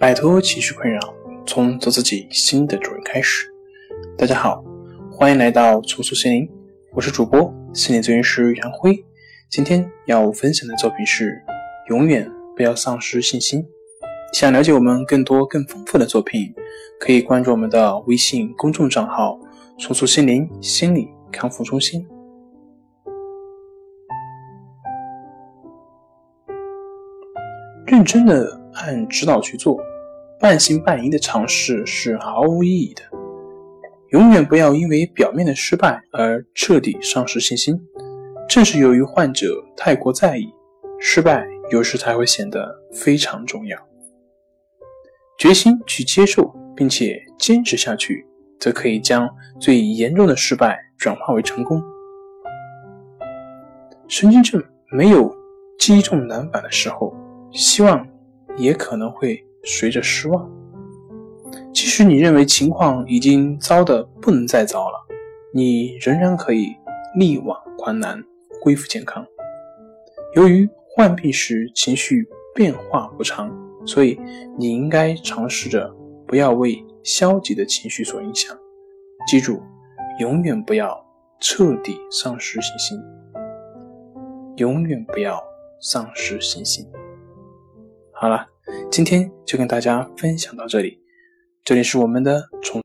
摆脱情绪困扰，从做自己新的主人开始。大家好，欢迎来到重塑心灵，我是主播心理咨询师杨辉。今天要分享的作品是：永远不要丧失信心。想了解我们更多更丰富的作品，可以关注我们的微信公众账号“重塑心灵心理康复中心”。认真的按指导去做，半信半疑的尝试是毫无意义的。永远不要因为表面的失败而彻底丧失信心。正是由于患者太过在意，失败有时才会显得非常重要。决心去接受并且坚持下去，则可以将最严重的失败转化为成功。神经症没有击中篮板的时候。希望也可能会随着失望。即使你认为情况已经糟得不能再糟了，你仍然可以力挽狂澜，恢复健康。由于患病时情绪变化不常，所以你应该尝试着不要为消极的情绪所影响。记住，永远不要彻底丧失信心，永远不要丧失信心。好了，今天就跟大家分享到这里。这里是我们的重。